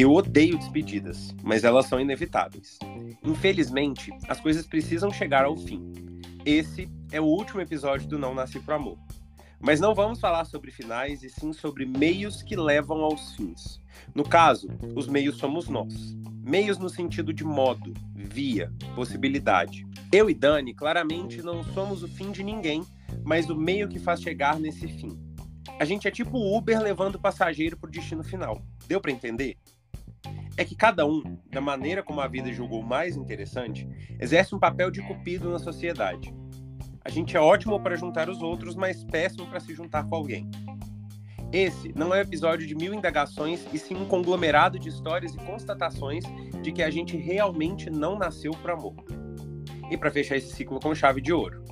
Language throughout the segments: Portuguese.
Eu odeio despedidas, mas elas são inevitáveis. Infelizmente, as coisas precisam chegar ao fim. Esse é o último episódio do Não Nasci Pro Amor. Mas não vamos falar sobre finais, e sim sobre meios que levam aos fins. No caso, os meios somos nós. Meios no sentido de modo, via, possibilidade. Eu e Dani claramente não somos o fim de ninguém, mas o meio que faz chegar nesse fim. A gente é tipo Uber levando o passageiro para o destino final. Deu para entender? É que cada um, da maneira como a vida julgou mais interessante, exerce um papel de cupido na sociedade. A gente é ótimo para juntar os outros, mas péssimo para se juntar com alguém. Esse não é um episódio de mil indagações, e sim um conglomerado de histórias e constatações de que a gente realmente não nasceu para amor. E para fechar esse ciclo com chave de ouro.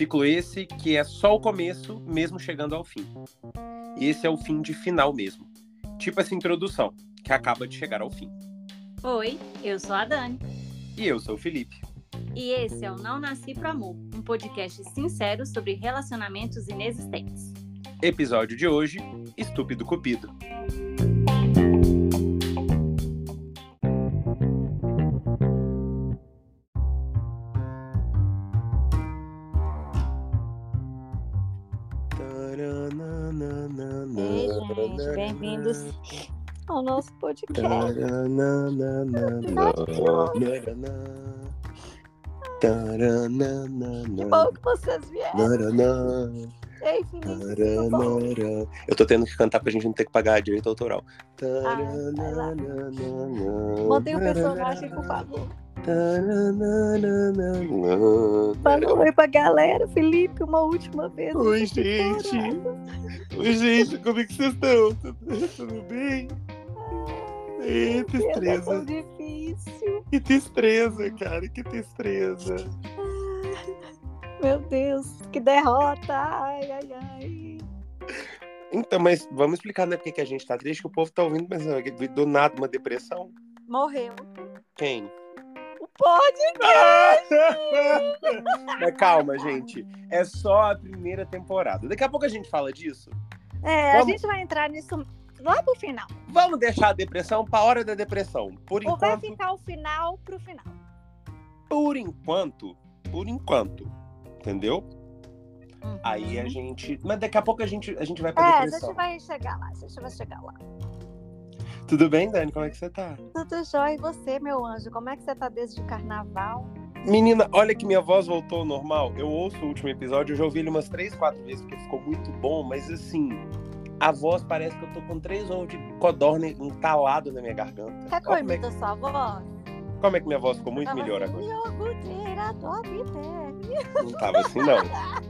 Ciclo esse que é só o começo, mesmo chegando ao fim. E esse é o fim de final mesmo. Tipo essa introdução, que acaba de chegar ao fim. Oi, eu sou a Dani. E eu sou o Felipe. E esse é o Não Nasci Pro Amor, um podcast sincero sobre relacionamentos inexistentes. Episódio de hoje: Estúpido Cupido. Gente, bem-vindos ao nosso podcast. Que bom que vocês vieram. Ei, Vinícius? Eu tô tendo que cantar pra gente não ter que pagar direito autoral. Ah. Mantém o personagem, por favor. Fala oi pra galera, Felipe, uma última vez. Oi, gente. Gente, como é que vocês estão? Tudo, bem? É estresa. difícil. Que destreza, cara, que destreza. Meu Deus, que derrota. Ai, ai, ai. Então, mas vamos explicar, né, porque que a gente tá triste, que o povo tá ouvindo, mas que do nada uma depressão. Morreu. Quem? Pode. mas calma, gente. É só a primeira temporada. Daqui a pouco a gente fala disso. É, a Vamos- gente vai entrar nisso lá pro final. Vamos deixar a depressão pra hora da depressão. Por Ou vai enquanto, ficar o final pro final. por enquanto, por enquanto. Entendeu? Uhum. Aí a gente. Mas daqui a pouco a gente, a gente vai pra É, a depressão. gente vai chegar lá, a gente vai chegar lá. Tudo bem, Dani? Como é que você tá? Tudo jóia. E você, meu anjo? Como é que você tá desde o carnaval? Menina, olha que minha voz voltou ao normal. Eu ouço o último episódio, eu já ouvi ele umas três, quatro vezes, porque ficou muito bom, mas assim, a voz parece que eu tô com três ovos de codorna entalado na minha garganta. Quer que eu Olha como, é, a sua voz? como é que minha voz ficou muito melhor assim, agora? Não tava assim, não.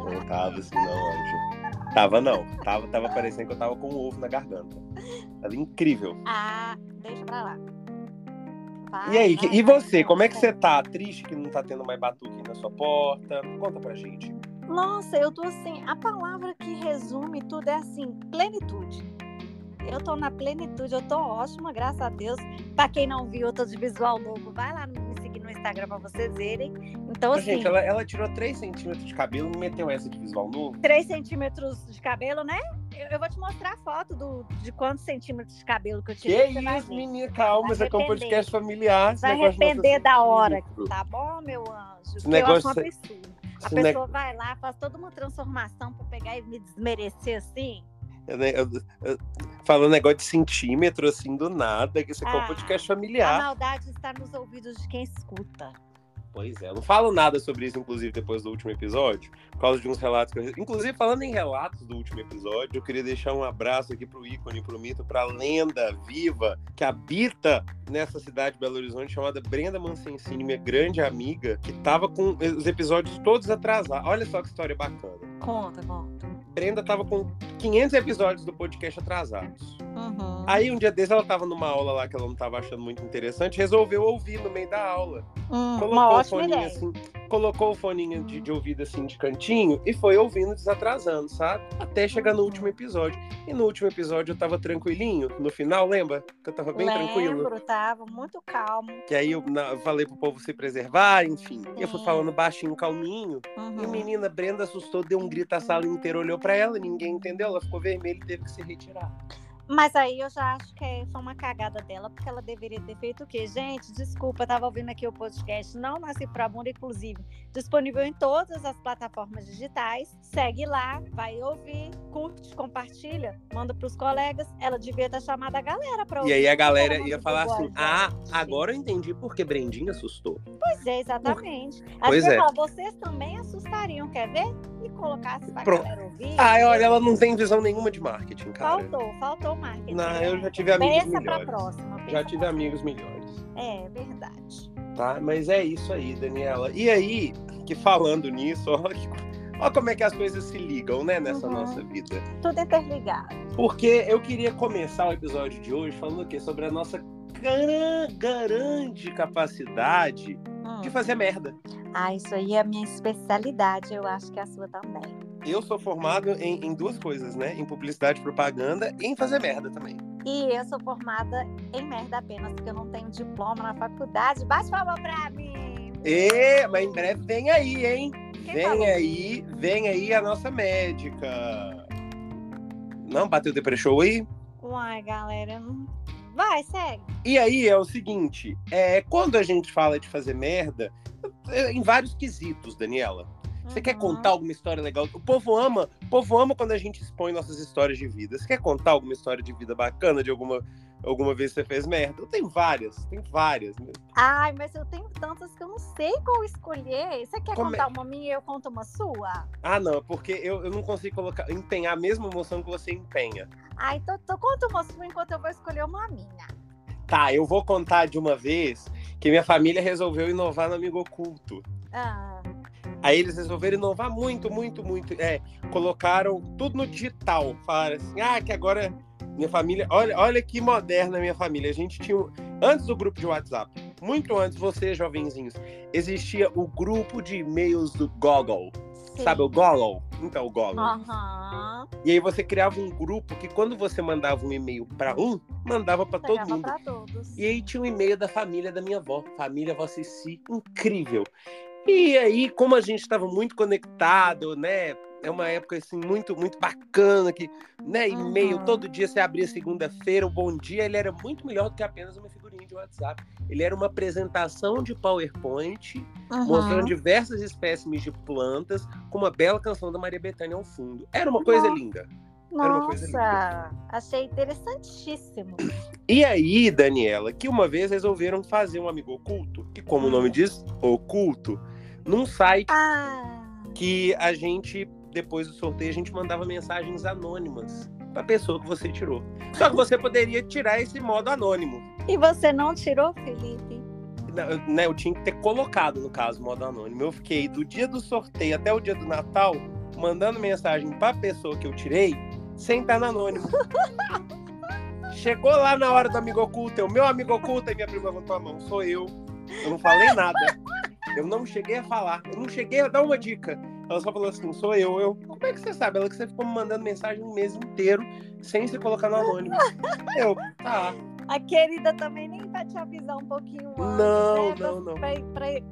Não tava assim, não, anjo. Tava não. Tava, tava parecendo que eu tava com um ovo na garganta. Tava incrível. Ah, deixa pra lá. E aí, Vai, e você, vai, como é que você tá? Triste que não tá tendo mais batuque na sua porta? Conta pra gente. Nossa, eu tô assim, a palavra que resume tudo é assim, plenitude. Eu tô na plenitude, eu tô ótima, graças a Deus. Pra quem não viu, eu tô de visual novo, vai lá me Instagram pra vocês verem. Então, assim, Gente, ela, ela tirou 3 centímetros de cabelo e meteu essa de visual novo. 3 centímetros de cabelo, né? Eu, eu vou te mostrar a foto do, de quantos centímetros de cabelo que eu Que tirei. vai isso, ver. menina, calma, isso aqui é um podcast familiar. Vai negócio de arrepender da hora, tá bom, meu anjo? Esse Porque eu acho negócio- um absurdo. A pessoa vai lá, faz toda uma transformação pra pegar e me desmerecer assim. Eu- eu- eu- Falando negócio de centímetro, assim, do nada, que isso aqui é um Ah, podcast A familiar. maldade está nos ouvidos de quem escuta. Pois é, eu não falo nada sobre isso, inclusive, depois do último episódio, por causa de uns relatos que eu... Inclusive, falando em relatos do último episódio, eu queria deixar um abraço aqui pro ícone, pro mito, pra lenda viva que habita nessa cidade de Belo Horizonte, chamada Brenda Mancensini, minha grande amiga, que tava com os episódios todos atrasados. Olha só que história bacana. Conta, conta. Brenda tava com 500 episódios do podcast atrasados. Uhum. Aí, um dia desses, ela tava numa aula lá que ela não tava achando muito interessante, resolveu ouvir no meio da aula Hum, colocou uma o ótima foninho ideia. assim. Colocou o foninho de, de ouvido assim de cantinho e foi ouvindo desatrasando, sabe? Até chegar no último episódio. E no último episódio eu tava tranquilinho. No final, lembra? Que eu tava bem Lembro, tranquilo. tava muito calmo. Que aí eu, na- falei pro povo se preservar, enfim. E eu fui Sim. falando baixinho, calminho. E Uhum. menina, Brenda assustou, deu um grito, a sala inteira olhou pra ela, ninguém entendeu, ela ficou vermelha e teve que se retirar. Mas aí eu já acho que é- foi uma cagada dela, porque ela deveria ter feito o quê? Gente, desculpa, eu tava ouvindo aqui o podcast Não Nasci Pra Bunda, inclusive, disponível em todas as plataformas digitais. Segue lá, vai ouvir, curte, compartilha, manda pros colegas. Ela devia ter chamado a galera pra ouvir. E aí a galera ia falar assim: a Ah, agora eu entendi porque Brendinha assustou. Pois é, exatamente. Aí Pois é. fala, vocês também assustariam, quer ver? E colocasse pra Pronto. galera ouvir. Ah, olha, ela não tem visão nenhuma de marketing, cara. Faltou, faltou marketing. Não, né? eu já tive amigos Pensa pra melhores. próxima. Já tive amigos melhores. É, verdade. Tá? Mas é isso aí, Daniela. E aí, que falando nisso, ó, que- ó como é que as coisas se ligam, né, nessa Uhum. nossa vida. Tudo interligado. Porque eu queria começar o episódio de hoje falando o quê? Sobre a nossa gran- grande capacidade Hum. de fazer merda. Ah, isso aí é a minha especialidade, eu acho que é a sua também. Eu sou formado em, em duas coisas, né? Em publicidade e propaganda e em fazer merda também. E eu sou formada em merda apenas, porque eu não tenho diploma na faculdade. Bate palma pra mim! E, mas em breve vem aí, hein? Quem Vem falou? aí, vem aí a nossa médica. Não bateu depressão aí? Uai, galera, vai, segue. E aí é o seguinte, é, quando a gente fala de fazer merda, em vários quesitos, Daniela. Você quer Uhum. contar alguma história legal? O povo ama, o povo ama quando a gente expõe nossas histórias de vida. Você quer contar alguma história de vida bacana de alguma alguma vez que você fez merda? Eu tenho várias, tem várias. Ai, mas eu tenho tantas que eu não sei qual escolher. Você quer Como é- contar uma minha e eu conto uma sua? Ah, não, porque eu, eu não consigo colocar, empenhar a mesma emoção que você empenha. Ah, então, então conta uma sua enquanto eu vou escolher uma minha. Tá, eu vou contar de uma vez que minha família resolveu inovar no Amigo Oculto. Ah, Aí eles resolveram inovar muito, muito, muito. É, colocaram tudo no digital. Falaram assim, ah, que agora minha família. Olha, olha que moderna a minha família. A gente tinha. Antes do grupo de WhatsApp, muito antes, vocês, jovenzinhos, existia o grupo de e-mails do Google. sim. Sabe o Google? Então, o Google. Aham. E aí você criava um grupo que quando você mandava um e-mail para um, mandava para todo mundo. pra todos. E aí tinha um e-mail da família da minha avó, família Cici, incrível. E aí, como a gente estava muito conectado, né? É uma época assim muito muito bacana que, né, e-mail Uhum. todo dia você abria segunda-feira, o bom dia, ele era muito melhor do que apenas uma figurinha de WhatsApp. Ele era uma apresentação de PowerPoint, Uhum. mostrando diversas espécimes de plantas, com uma bela canção da Maria Bethânia ao fundo. Era uma coisa Nossa. linda. Nossa, achei interessantíssimo. E aí, Daniela, que uma vez resolveram fazer um amigo oculto, que como o nome diz, oculto, num site Ah, que a gente, depois do sorteio, a gente mandava mensagens anônimas pra pessoa que você tirou. Só que você poderia tirar esse modo anônimo. e você não tirou, Felipe? Não, eu- Né, eu tinha que ter colocado, no caso, modo anônimo. Eu fiquei do dia do sorteio até o dia do Natal mandando mensagem pra pessoa que eu tirei sem estar no anônimo. Chegou lá na hora do amigo oculto, eu, meu amigo oculto, e minha prima levantou a mão, sou eu. Eu não falei nada. Eu não cheguei a falar, eu não cheguei a dar uma dica. Ela só falou assim, sou eu. Eu, como é que você sabe? Ela que você ficou me mandando mensagem um mês inteiro sem se colocar no anônimo. Eu, tá. A querida também nem pra te avisar um pouquinho antes, Não, né? Não, não.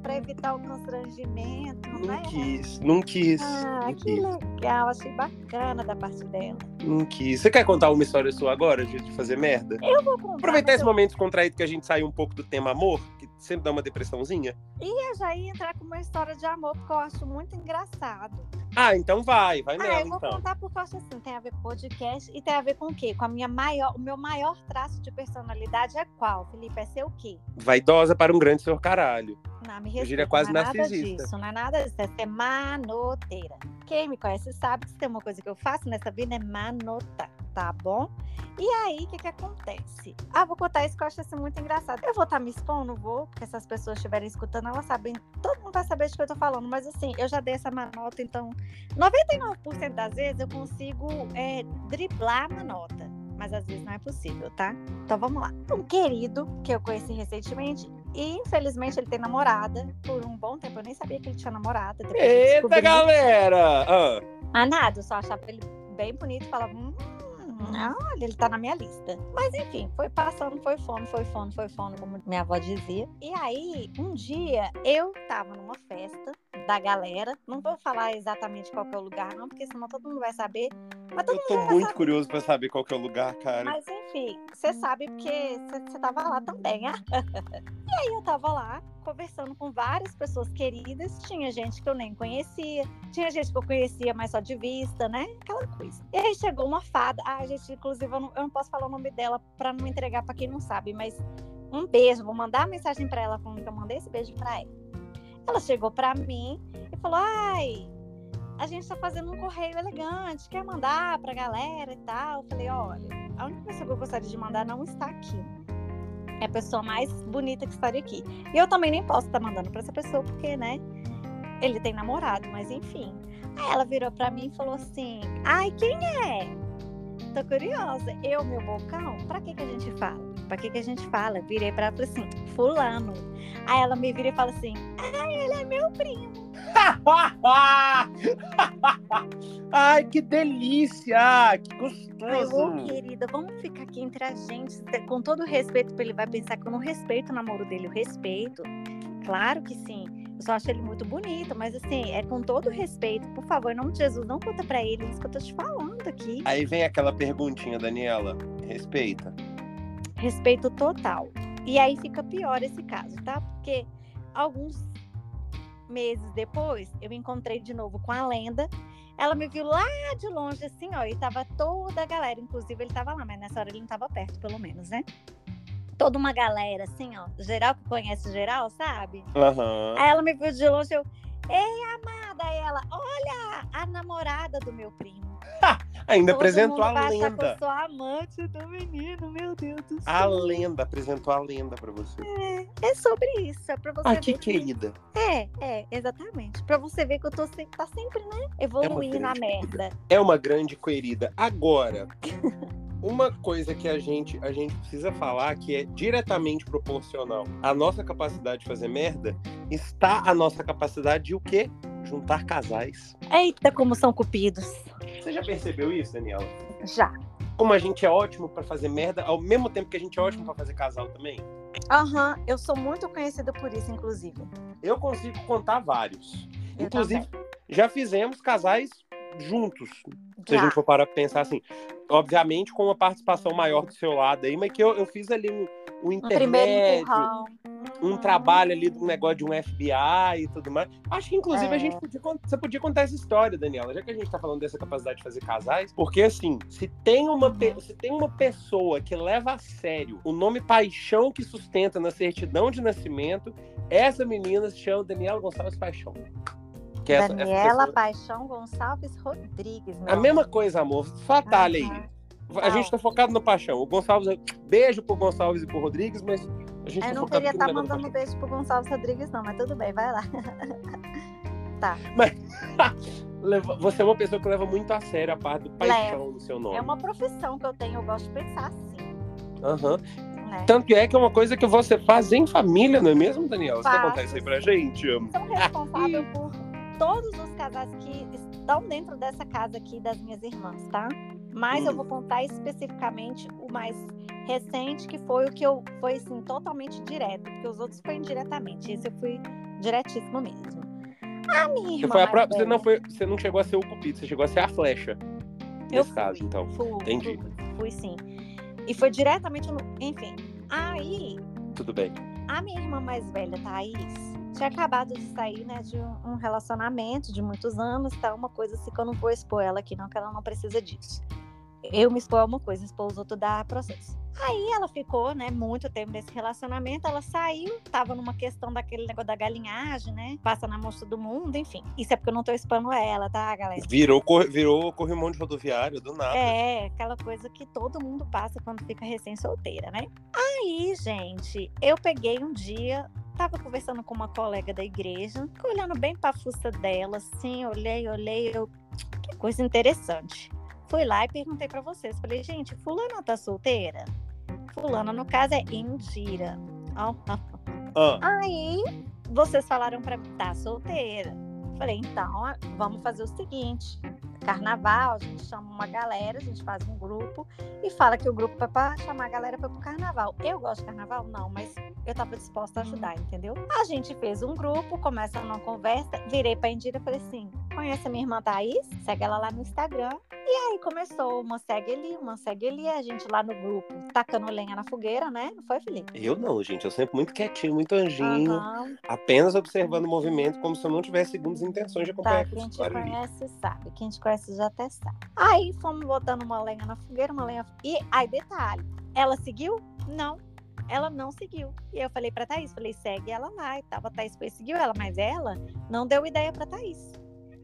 Pra evitar o constrangimento, Não né? quis, não quis. Ah, não que quis. legal, achei bacana da parte dela. Não quis. Você quer contar uma história sua agora, de fazer merda? Eu vou contar. Aproveitar esse momento descontraído que a gente saiu um pouco do tema amor, que sempre dá uma depressãozinha. Eu já ia entrar com uma história de amor, porque eu acho muito engraçado. Ah, então vai, vai Ah, nela, eu vou então. contar porque eu acho assim, tem a ver com podcast e tem a ver com o quê? Com a minha maior, o meu maior traço de personalidade é qual, Felipe? É ser o quê? Vaidosa para um grande senhor caralho. Não, me respeita, quase não é nada narcisista. disso, não é nada disso, é ser manoteira. Quem me conhece sabe que se tem uma coisa que eu faço nessa vida é manotar, tá bom? E aí, o que que acontece? Ah, vou contar isso que eu acho assim, muito engraçado. Eu vou estar me expondo, vou, porque se as pessoas estiverem escutando, elas sabem, todo mundo vai saber de que eu tô falando, mas assim, eu já dei essa manota, então 99% das vezes eu consigo é, driblar a manota. Mas às vezes não é possível, tá? Então vamos lá. Um querido que eu conheci recentemente, E infelizmente ele tem namorada por um bom tempo. Eu nem sabia que ele tinha namorada. Eita, descobri. galera! Ah, Ah, nada, eu só achava ele bem bonito e falava, hum, olha, ele tá na minha lista. Mas enfim, foi passando, foi fono, foi fono, foi fono, como minha avó dizia. E aí, um dia, eu tava numa festa da galera. Não vou falar exatamente qual que é o lugar, não, porque senão todo mundo vai saber. Mas todo eu tô muito saber. curioso pra saber qual que é o lugar, cara. Mas enfim, você sabe porque você tava lá também, né? e aí eu tava lá conversando com várias pessoas queridas. Tinha gente que eu nem conhecia, tinha gente que eu conhecia, mas só de vista, né? Aquela coisa. E aí chegou uma fada. Ah, gente, inclusive, eu não, eu não posso falar o nome dela pra não entregar pra quem não sabe, mas um beijo. Vou mandar uma mensagem pra ela falando que eu mandei esse beijo pra ela. Ela chegou pra mim e falou: Ai, a gente tá fazendo um correio elegante, quer mandar pra galera e tal. Eu falei: Olha, a única pessoa que eu gostaria de mandar não está aqui. É a pessoa mais bonita que estaria aqui. E eu também nem posso estar mandando pra essa pessoa, porque, né? Ele tem namorado, mas enfim. Aí ela virou pra mim e falou assim: Ai, quem é? Tô curiosa. Eu, meu bocão, pra que, que a gente fala? Pra que, que a gente fala? Virei pra ela e falei assim: Fulano. Aí ela me vira e fala assim: Ai, ele é meu primo. Ai, que delícia! Que Ai, ô, gostoso! querida, vamos ficar aqui entre a gente, te- com todo o respeito, porque ele vai pensar que eu não respeito o namoro dele. Eu respeito. Claro que sim. Eu só acho ele muito bonito, mas assim, é com todo o respeito. Por favor, em nome de Jesus, não conta pra ele isso que eu tô te falando aqui. Aí vem aquela perguntinha, Daniela. Respeita. Respeito total. E aí fica pior esse caso, tá? Porque alguns meses depois, eu encontrei de novo com a lenda. Ela me viu lá de longe, assim, ó, e tava toda a galera. Inclusive, ele tava lá, mas nessa hora ele não tava perto, pelo menos, né? Toda uma galera, assim, ó. Geral que conhece geral, sabe? Aham. Aí ela me viu de longe, eu. Ei, amada! Ela, olha, a namorada do meu primo. Ainda Todo apresentou a que lenda. eu sou amante do menino, meu Deus do céu. A lenda, apresentou a lenda pra você. É sobre isso, é pra você Ah, ver que querida. É, é, exatamente. Pra você ver que eu tô sempre, tá sempre, né? Evoluindo na grande merda. É uma grande querida. Agora, uma coisa que a gente, a gente precisa falar que é diretamente proporcional à nossa capacidade de fazer merda, está a nossa capacidade de o quê? Juntar casais. Eita, como são cupidos. Você já percebeu isso, Daniela? Já. Como a gente é ótimo pra fazer merda, ao mesmo tempo que a gente é ótimo pra fazer casal também? Aham, eu sou muito conhecida por isso, inclusive. Eu consigo contar vários. Eu Inclusive, já fizemos casais juntos. Se a gente for parar pra pensar assim, obviamente com uma participação maior do seu lado aí, mas que eu, eu fiz ali um, um Um intermédio, um Uhum. trabalho ali de um negócio de um FBI e tudo mais. Acho que, inclusive, É. a gente podia, você podia contar essa história, Daniela, já que a gente tá falando dessa capacidade de fazer casais, porque assim, se tem uma, Uhum. se tem uma pessoa que leva a sério o nome paixão que sustenta na certidão de nascimento, essa menina se chama Daniela Gonçalves Paixão. Que é Daniela pessoa- Paixão Gonçalves Rodrigues. A mesma coisa, amor. Fatalha aí. Aham. A gente tá focado no paixão. O Gonçalves, beijo pro Gonçalves e pro Rodrigues, mas a gente Eu tá não queria estar do mandando beijo pro Gonçalves Rodrigues, não, mas tudo bem, vai lá. tá. Leva- Você é uma pessoa que leva muito a sério a parte do paixão no seu nome. É uma profissão que eu tenho, eu gosto de pensar assim, Aham. né? Tanto que é que é uma coisa que você faz em família, não é mesmo, Daniela? Você quer contar isso aí pra gente? Sou responsável por todos os casais que estão dentro dessa casa aqui das minhas irmãs, tá? Mas eu vou contar especificamente o mais recente, que foi o que eu foi assim, totalmente direto, porque os outros foi indiretamente. Esse eu fui diretíssimo mesmo. A minha irmã. Você, foi a própria, você, não foi, você não chegou a ser o cupido, você chegou a ser a flecha. Eu Nesse caso, fui, então. Fui, Entendi. Fui, fui sim. E foi diretamente no. Enfim. Aí, Tudo bem. a minha irmã mais velha, Thaís, tinha acabado de sair, né, de um, relacionamento de muitos anos, tá? Uma coisa assim que eu não vou expor ela aqui, não, que ela não precisa disso. Eu me expor a uma coisa, expor os outros dá processo. Aí ela ficou, né, muito tempo nesse relacionamento, ela saiu, tava numa questão daquele negócio da galinhagem, né? Passa na mostra do mundo, enfim. Isso é porque eu não tô expondo ela, tá, galera? Virou, cor- virou corrimão de rodoviário, do nada. É, aquela coisa que todo mundo passa quando fica recém-solteira, né? Aí, gente, eu peguei um dia, tava conversando com uma colega da igreja, fiquei olhando bem pra fuça dela, assim, olhei, olhei, eu, que coisa interessante. Fui lá e perguntei pra vocês, falei, gente, fulana tá solteira? Fulana, no caso, é Indira. Ó, Ah, Aí vocês falaram pra mim, tá solteira. Falei, então, vamos fazer o seguinte: carnaval, a gente chama uma galera, a gente faz um grupo e fala que o grupo é pra chamar a galera pra ir pro carnaval. Eu gosto de carnaval? Não, mas eu tava disposta a ajudar, entendeu? A gente fez um grupo, começa uma conversa, virei pra Indira e falei assim: conhece a minha irmã Thaís? Segue ela lá no Instagram. E aí começou, uma segue ali, uma segue ali, a gente lá no grupo, tacando lenha na fogueira, né? Não foi, Felipe? eu não, gente. Eu sempre muito quietinho, muito anjinho. Aham. Apenas observando o movimento, como se eu não tivesse segundas intenções de Tá, acompanhar quem aquele te história ali. conhece sabe. Quem te conhece já até sabe. Aí fomos botando uma lenha na fogueira, uma lenha. E aí, detalhe: ela seguiu? Não. Ela não seguiu. E eu falei pra Thaís, falei, segue ela lá e tal. A Thaís foi seguiu ela, mas ela não deu ideia pra Thaís.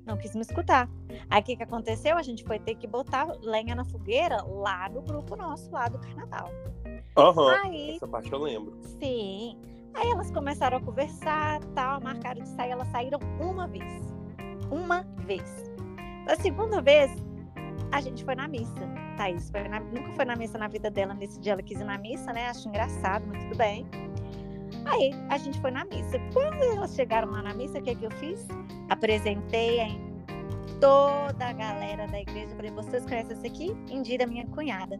Não quis me escutar. Aí o que, que aconteceu? A gente foi ter que botar lenha na fogueira lá no grupo nosso, lá do carnaval. Aham. Aí Essa parte eu lembro. Sim. Aí elas começaram a conversar, tal, marcaram de sair, elas saíram uma vez. Uma vez. A segunda vez, a gente foi na missa. Thaís foi na- nunca foi na missa na vida dela, nesse dia ela quis ir na missa, né? Acho engraçado, mas tudo bem. Aí a gente foi na missa. Quando elas chegaram lá na missa, o que, é que eu fiz? Apresentei a toda a galera da igreja. Falei, vocês conhecem essa aqui? Indira, minha cunhada.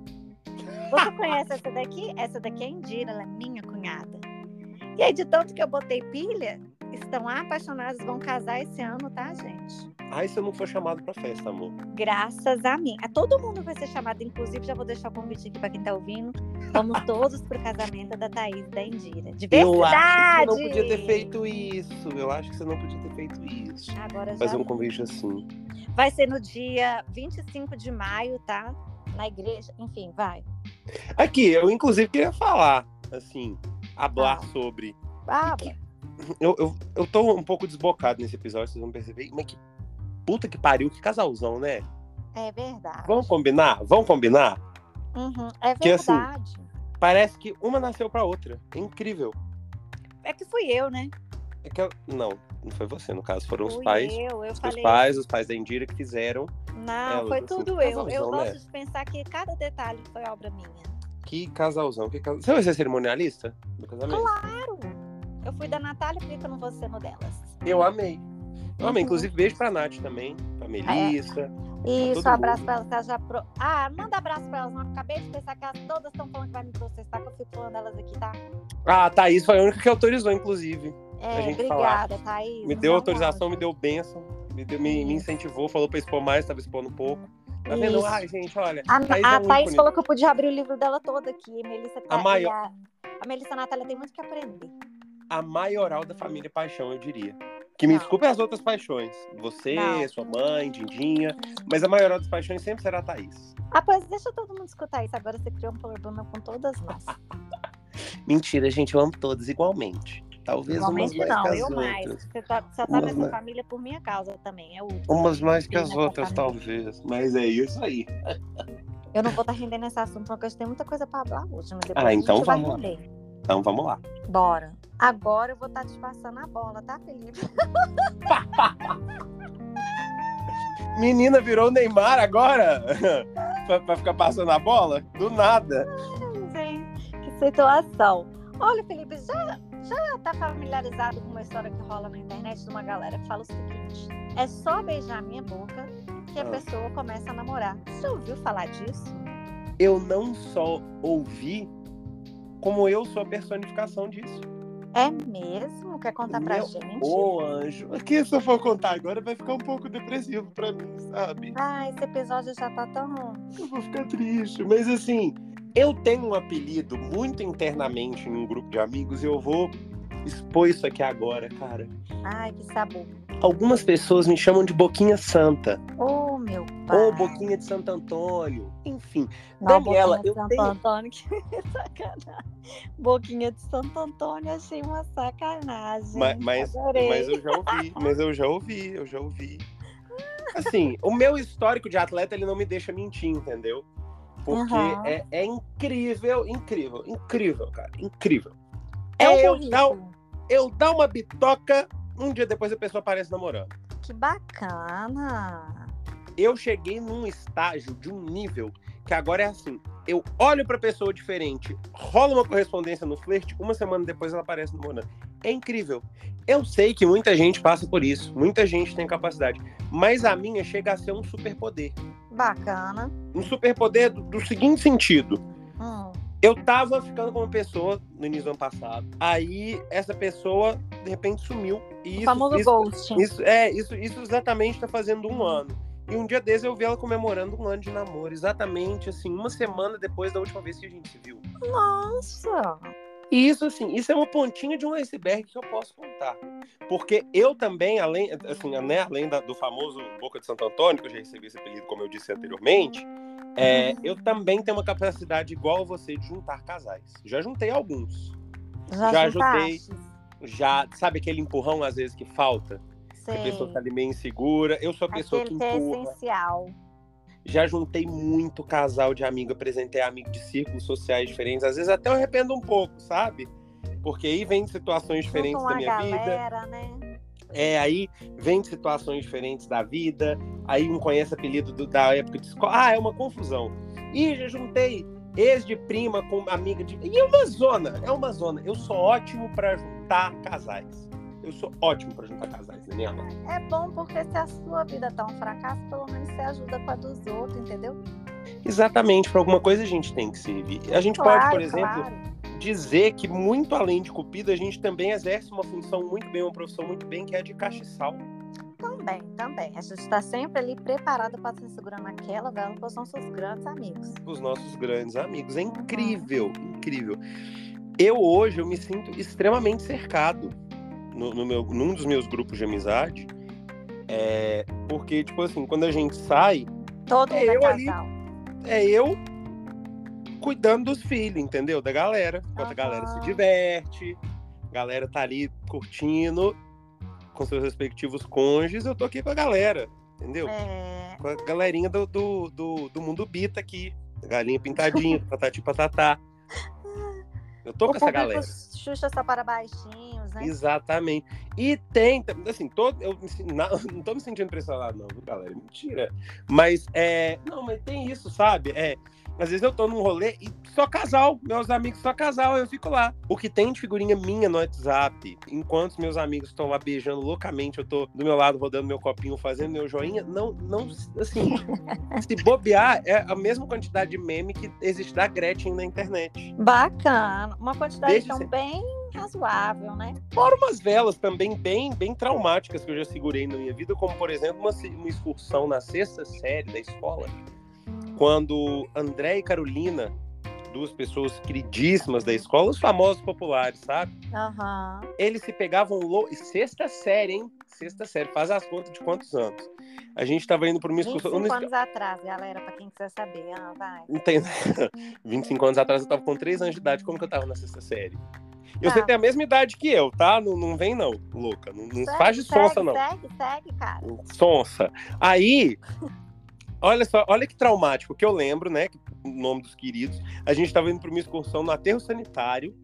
Você conhece essa daqui? Essa daqui é Indira, ela é minha cunhada. E aí, de tanto que eu botei pilha, estão apaixonados, vão casar esse ano, tá, gente? Ai, se eu não for chamado pra festa, amor. Graças a mim. A todo mundo vai ser chamado, inclusive, já vou deixar o convite aqui pra quem tá ouvindo. Vamos todos pro casamento da Thaís da Indira. De Eu acho que você não podia ter feito isso. Eu acho que você não podia ter feito isso. Agora já Fazer um convite assim. vai ser no dia 25 de maio, tá? Na igreja. Enfim, vai. Aqui, eu inclusive queria falar, assim, hablar Fala. sobre. Ah, Eu, eu, eu tô um pouco desbocado nesse episódio, vocês vão perceber. Mas que puta que pariu, que casalzão, né? é verdade. Vamos combinar? Vamos combinar? Uhum, é Que assim, verdade. Parece que uma nasceu pra outra. É incrível. É que fui eu, né? É que eu- Não, não foi você, no caso. Foram os Fui pais. eu. Eu Os falei. pais, os pais da Indira que fizeram. Não, elas, foi assim, tudo que eu. Eu casalzão, gosto né? de pensar que cada detalhe foi obra minha. Que casalzão, que casal... Você vai ser cerimonialista do casamento? Claro! Fui da Natália, por que eu não vou ser no delas? Eu amei. Eu amei. Uhum. Inclusive, beijo pra Nath também, pra Melissa. Isso, todo abraço mundo. pra elas que elas já. Pro... Ah, manda abraço pra elas. Não acabei de pensar que elas todas estão falando que vai me processar, que eu fico falando delas aqui, tá? Ah, a Thaís foi a única que autorizou, inclusive. É, gente obrigada, Thaís. Me deu um autorização, me deu bênção, me, deu- me, me Isso. incentivou, falou pra expor mais, tava expondo pouco. Tá vendo? Isso. Ai, gente, olha. A, Thaís a é um Thaís falou que eu podia abrir o livro dela todo aqui. A Melissa tá, A maior- e A, a Melissa Natália tem muito que aprender. A maioral da família Paixão, eu diria. Que me Não. desculpe as outras paixões. Você, Não. sua mãe, Dindinha. Mas a maioral das paixões sempre será a Thaís. Ah, pois deixa todo mundo escutar isso. Agora você criou um problema com todas nós. Mentira, gente, eu amo todas igualmente. Talvez Igualmente umas mais não, que as eu outras. mais. Você tá, só tá Umas nessa mais. família por minha causa também. É o Umas mais que as outras, família. talvez. Mas é isso aí. Eu não vou estar rendendo esse assunto, porque hoje tem muita coisa pra falar hoje. Mas depois Ah, então vamos lá. Então vamos lá. Bora. Agora eu vou estar te passando a bola, tá, Felipe? Menina virou Neymar agora? pra, pra ficar passando a bola? Do nada. Gente, que situação. Olha, Felipe, já, já tá familiarizado com uma história que rola na internet de uma galera que fala o seguinte: é só beijar minha boca que a Ah. pessoa começa a namorar. Você ouviu falar disso? Eu não só ouvi, como eu sou a personificação disso. É mesmo? Quer contar pra Meu- gente? Ô, anjo. Aqui, se eu for contar agora, vai ficar um pouco depressivo pra mim, sabe? Ah, esse episódio já tá tão. Eu vou ficar triste. Mas assim, eu tenho um apelido muito internamente em um grupo de amigos e eu vou expor isso aqui agora, cara. Ai, que sabor. Algumas pessoas me chamam de Boquinha Santa. Ô, meu pai. Ou Boquinha de Santo Antônio. Enfim. Não, Daniela, Boquinha de Santo tenho- Antônio, que sacanagem. Boquinha de Santo Antônio, achei uma sacanagem. Mas, mas, mas eu já ouvi, mas eu já ouvi, eu já ouvi. Assim, o meu histórico de atleta, ele não me deixa mentir, entendeu? Porque Uhum. é, é incrível, incrível, incrível, cara, incrível. É um É eu dar, eu dar uma bitoca, um dia depois a pessoa aparece namorando. Que bacana. Eu cheguei num estágio de um nível que agora é assim. Eu olho pra pessoa diferente, rola uma correspondência no flerte, uma semana depois ela aparece namorando. É incrível. Eu sei que muita gente passa por isso, muita gente tem capacidade, mas a minha chega a ser um superpoder. Bacana. Um superpoder do, do seguinte sentido. Hum. Eu tava ficando com uma pessoa no início do ano passado. Aí essa pessoa, de repente, sumiu. E O isso, famoso isso, ghosting. isso, é, isso, isso exatamente tá fazendo um ano. E um dia desses eu vi ela comemorando um ano de namoro. Exatamente, assim, uma semana depois da última vez que a gente se viu. Nossa. E isso, assim, isso é uma pontinha de um iceberg que eu posso contar. Porque eu também, além, assim, né, além da- do famoso Boca de Santo Antônio, que eu já recebi esse apelido, como eu disse anteriormente, é, eu também tenho uma capacidade igual a você de juntar casais. Já juntei alguns. Já, Já juntaste? Já, sabe aquele empurrão às vezes que falta? Que a pessoa tá ali meio insegura. Eu sou a pessoa Aquele que que é empurra. essencial. Já juntei muito casal de amigo, apresentei amigo de círculos sociais diferentes. Às vezes até eu arrependo um pouco, sabe? Porque aí vem de situações diferentes da minha vida. galera, né? É, aí vem de situações diferentes da vida. Aí um conhece apelido do- da época de escola. Ah, é uma confusão. Ih, já juntei ex de prima com amiga de. E é uma zona, é uma zona. Eu sou ótimo pra juntar casais. Eu sou ótimo pra juntar casais, Daniela. É bom porque se a sua vida tá um fracasso, pelo menos você ajuda com a dos outros, entendeu? Exatamente, pra alguma coisa a gente tem que servir. A gente pode, Claro, por exemplo, claro. dizer que muito além de cupido, a gente também exerce uma função muito bem, uma profissão muito bem, que é a de castiçal. Também, também. A gente está sempre ali preparada para se segurar naquela vela, são seus grandes amigos. Os nossos grandes amigos. É incrível, incrível. Eu hoje eu me sinto extremamente cercado no, no meu, num dos meus grupos de amizade. É, porque, tipo assim, quando a gente sai, Todo É, mundo é eu ali- casal. é eu cuidando dos filhos, entendeu? Da galera. Enquanto a galera se diverte, a galera tá ali curtindo com seus respectivos cônjuges, eu tô aqui com a galera, entendeu? É, Com a galerinha do, do, do, do mundo bita aqui. Galinha pintadinha, patati patatá. Eu tô o com essa galera. Xuxa só para baixinhos, né? Exatamente. E tem, assim, todo, eu na- não tô me sentindo pressionado, não, viu, galera? Mentira. Mas, é. Não, mas tem isso, sabe? É. Às vezes eu tô num rolê e só casal, meus amigos só casal, eu fico lá. O que tem de figurinha minha no WhatsApp, enquanto meus amigos estão lá beijando loucamente, eu tô do meu lado rodando meu copinho, fazendo meu joinha, não, não, assim, se bobear, é a mesma quantidade de meme que existe da Gretchen na internet. Bacana. Uma quantidade Deixa tão ser. bem razoável, né? Fora umas velas também bem, bem traumáticas que eu já segurei na minha vida, como por exemplo uma, uma excursão na sexta série da escola, quando André e Carolina, duas pessoas queridíssimas da escola, os famosos populares, sabe? Aham. Eles se pegavam louco. Sexta série, hein? Sexta série, faz as contas de quantos anos? A gente tava indo para uma excursão. 25 uma anos atrás, galera, pra quem quiser saber. Ah, vai. Não tem. 25 anos atrás eu tava com 3 anos de idade. Como que eu tava na sexta série? E você tem a mesma idade que eu, tá? Não, não vem, não, louca. Não, não Segue, faz de sonsa, segue, não. Segue, segue, cara. Sonsa. Aí, olha só, olha que traumático, que eu lembro, né? que O nome dos queridos. A gente tava indo pra uma excursão no aterro sanitário.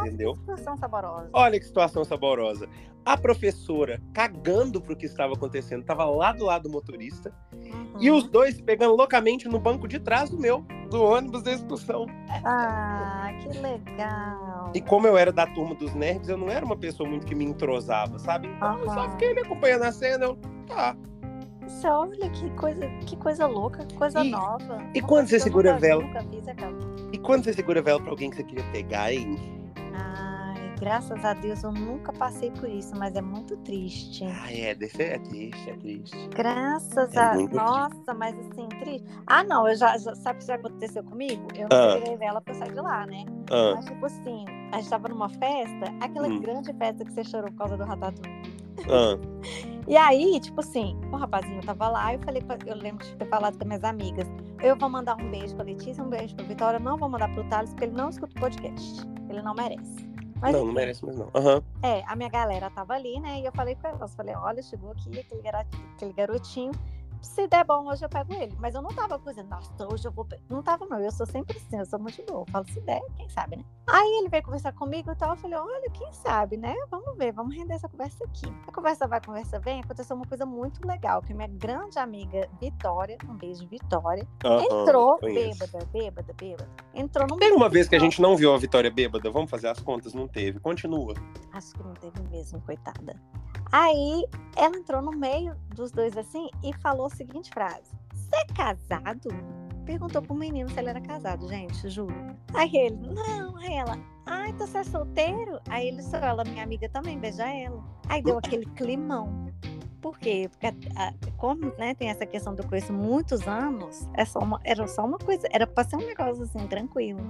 Entendeu? Discussão saborosa. Olha que situação saborosa. A professora, cagando pro que estava acontecendo, tava lá do lado do motorista. Uhum. E os dois pegando loucamente no banco de trás do meu, do ônibus da excursão. Ah, que legal. E como eu era da turma dos nerds, eu não era uma pessoa muito que me entrosava, sabe? Então eu só fiquei ali acompanhando a cena, eu, tá. Olha que coisa, que coisa louca, que coisa E- nova. e quando você segura nunca vi, vela? Nunca Zé Carlos. E quando você segura a vela pra alguém que você queria pegar, hein? Ai, graças a Deus eu nunca passei por isso, mas é muito triste. Ah, é, é triste, é triste. Graças É a Nossa, mas assim, triste. Ah, não, eu já, já- sabe o que já aconteceu comigo? Eu não Ah. segurei vela pra eu sair de lá, né? Ah, Mas tipo assim, a gente tava numa festa, aquela Hum. grande festa que você chorou por causa do ratatouille. Ah, E aí, tipo assim, o rapazinho tava lá, eu falei, eu lembro de ter falado com minhas amigas, eu vou mandar um beijo pra Letícia, um beijo pra Vitória, não vou mandar pro Thales, porque ele não escuta o podcast. Ele não merece. Mas, não, não merece mais não. Aham. É, a minha galera tava ali, né? E eu falei com elas, falei, olha, chegou aqui aquele garotinho, se der bom, hoje eu pego ele. Mas eu não tava cozinhando, nossa, hoje eu vou. pe-". Não tava, não. Eu sou sempre assim, eu sou muito boa. Eu falo, se der, quem sabe, né? Aí ele veio conversar comigo e tal. Eu falei, olha, quem sabe, né? Vamos ver, vamos render essa conversa aqui. A conversa vai, a conversa vem. Aconteceu uma coisa muito legal, que minha grande amiga Vitória, um beijo, Vitória, Aham, entrou bêbada, bêbada, bêbada. Entrou no Teve uma vez que a gente não viu a Vitória bêbada. Vamos fazer as contas? Não teve. Continua. Acho que não teve mesmo, coitada. Aí ela entrou no meio dos dois assim e falou a seguinte frase: Você é casado? Perguntou pro menino se ele era casado, gente, juro. Aí ele, não, aí ela, ah, então você é solteiro? Aí ele só, ela, minha amiga também, beija ela. Aí deu aquele climão. Por quê? Porque a- como né, tem essa questão do conheço muitos anos, é só uma, era só uma coisa, era pra ser um negócio assim, tranquilo.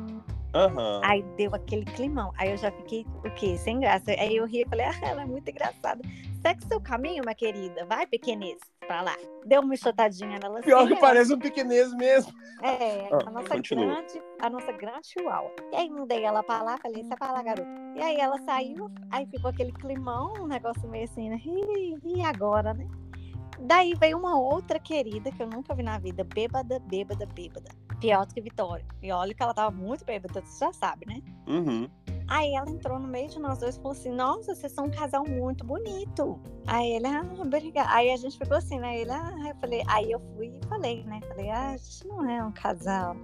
Aham. Aí deu aquele climão. Aí eu já fiquei, o quê? Sem graça. Aí eu ri e falei, ah, ela é muito engraçada. Segue seu caminho, minha querida. Vai, pequenez, pra lá. Deu uma enxotadinha nela assim. Pior que parece um pequenês mesmo. É, Ah, a nossa continua. grande, a nossa grande chihuahua. E aí mandei ela pra lá, falei, você é pra lá, garota. E aí ela saiu, aí ficou aquele climão, um negócio meio assim, né? E, e agora, né? Daí veio uma outra querida que eu nunca vi na vida, bêbada, bêbada, bêbada. Pior do que Vitória. E olha que ela tava muito bêbada, você já sabe, né? Uhum. Aí ela entrou no meio de nós dois e falou assim: Nossa, vocês são um casal muito bonito. Aí ele, ah, obrigada. Aí a gente ficou assim, né? Ele, ah, eu falei, aí eu fui e falei, né? Falei, ah, a gente não é um casal.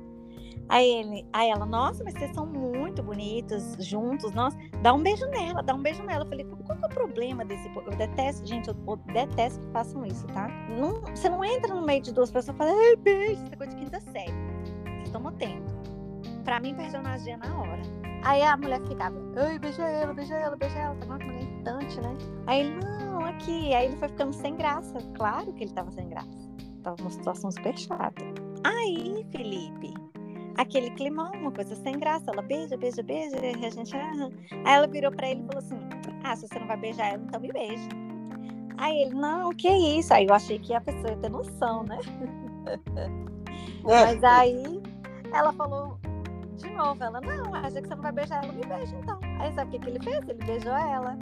Aí ele, aí ela, nossa, mas vocês são muito bonitos juntos, nossa, dá um beijo nela, dá um beijo nela. Eu falei, qual que é o problema desse povo? Eu detesto, gente, eu, detesto que façam isso, tá? Não, você não entra no meio de duas pessoas e fala, ai, beijo, é coisa de quinta série. Vocês estão atento. Pra mim, personagem na hora. Aí a mulher ficava, ai, beija ela, beija ela, beija ela. Tá uma mulher irritante, né? Aí ele, não, aqui. Aí ele foi ficando sem graça. Claro que ele tava sem graça. Tava numa situação super chata. Aí, Felipe, aquele climão, uma coisa sem graça. Ela beija, beija, beija. E a gente, ah. Aí ela virou pra ele e falou assim: Ah, se você não vai beijar ela, então me beija. Aí ele, não, que isso? Aí eu achei que a pessoa ia ter noção, né? É. Mas aí ela falou de novo, ela, não, acha que você não vai beijar ela, me beija então. Aí sabe o que, que ele fez? Ele beijou ela.